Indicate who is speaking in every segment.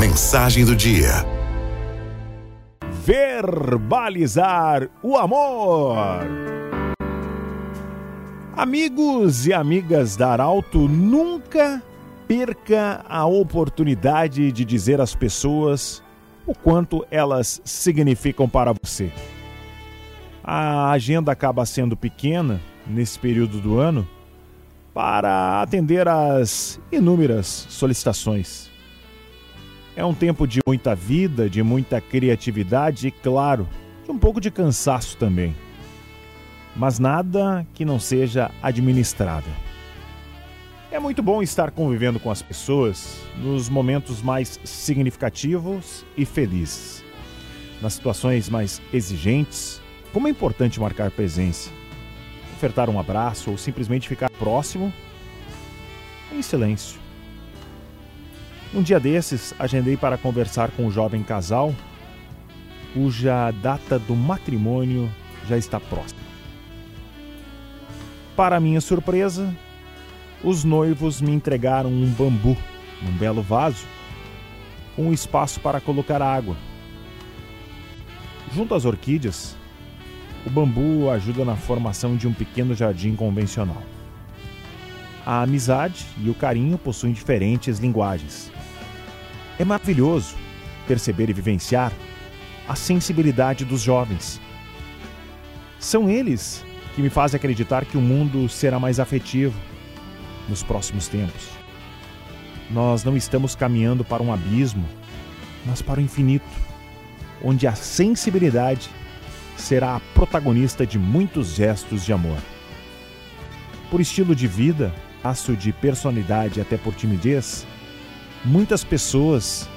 Speaker 1: Mensagem do dia.
Speaker 2: Verbalizar o amor. Amigos e amigas da Arauto, nunca perca a oportunidade de dizer às pessoas o quanto elas significam para você. A agenda acaba sendo pequena nesse período do ano para atender às inúmeras solicitações. É um tempo de muita vida, de muita criatividade e, claro, de um pouco de cansaço também. Mas nada que não seja administrável. É muito bom estar convivendo com as pessoas nos momentos mais significativos e felizes. Nas situações mais exigentes, como é importante marcar presença ofertar um abraço ou simplesmente ficar próximo em silêncio. Um dia desses, agendei para conversar com um jovem casal cuja data do matrimônio já está próxima. Para minha surpresa, os noivos me entregaram um bambu num belo vaso com um espaço para colocar água. Junto às orquídeas, o bambu ajuda na formação de um pequeno jardim convencional. A amizade e o carinho possuem diferentes linguagens. É maravilhoso perceber e vivenciar a sensibilidade dos jovens. São eles que me fazem acreditar que o mundo será mais afetivo nos próximos tempos. Nós não estamos caminhando para um abismo, mas para o infinito, onde a sensibilidade será a protagonista de muitos gestos de amor. Por estilo de vida, aço de personalidade até por timidez, muitas pessoas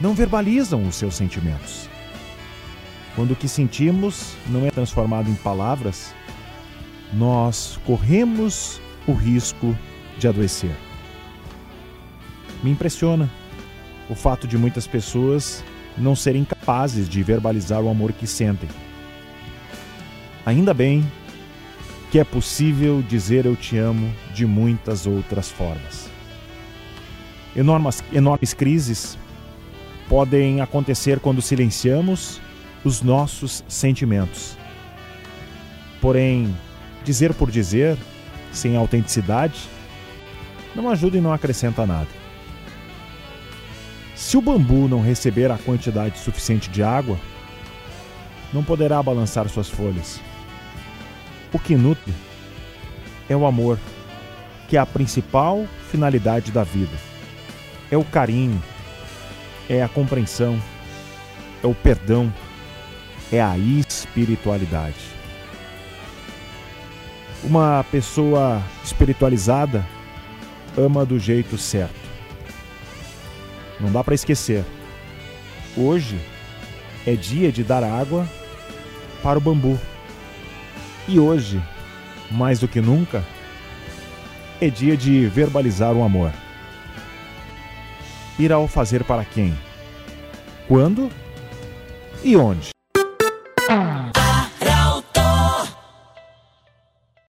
Speaker 2: não verbalizam os seus sentimentos. Quando o que sentimos não é transformado em palavras, nós corremos o risco de adoecer. Me impressiona o fato de muitas pessoas não serem capazes de verbalizar o amor que sentem. Ainda bem que é possível dizer eu te amo de muitas outras formas. Enormes, enormes crises podem acontecer quando silenciamos os nossos sentimentos. Porém, dizer por dizer, sem autenticidade, não ajuda e não acrescenta nada. Se o bambu não receber a quantidade suficiente de água, não poderá balançar suas folhas. O que nutre é o amor, que é a principal finalidade da vida. É o carinho, é a compreensão, é o perdão, é a espiritualidade. Uma pessoa espiritualizada ama do jeito certo. Não dá para esquecer. Hoje é dia de dar água para o bambu. E hoje, mais do que nunca, é dia de verbalizar o amor. Irá o fazer para quem? Quando e onde?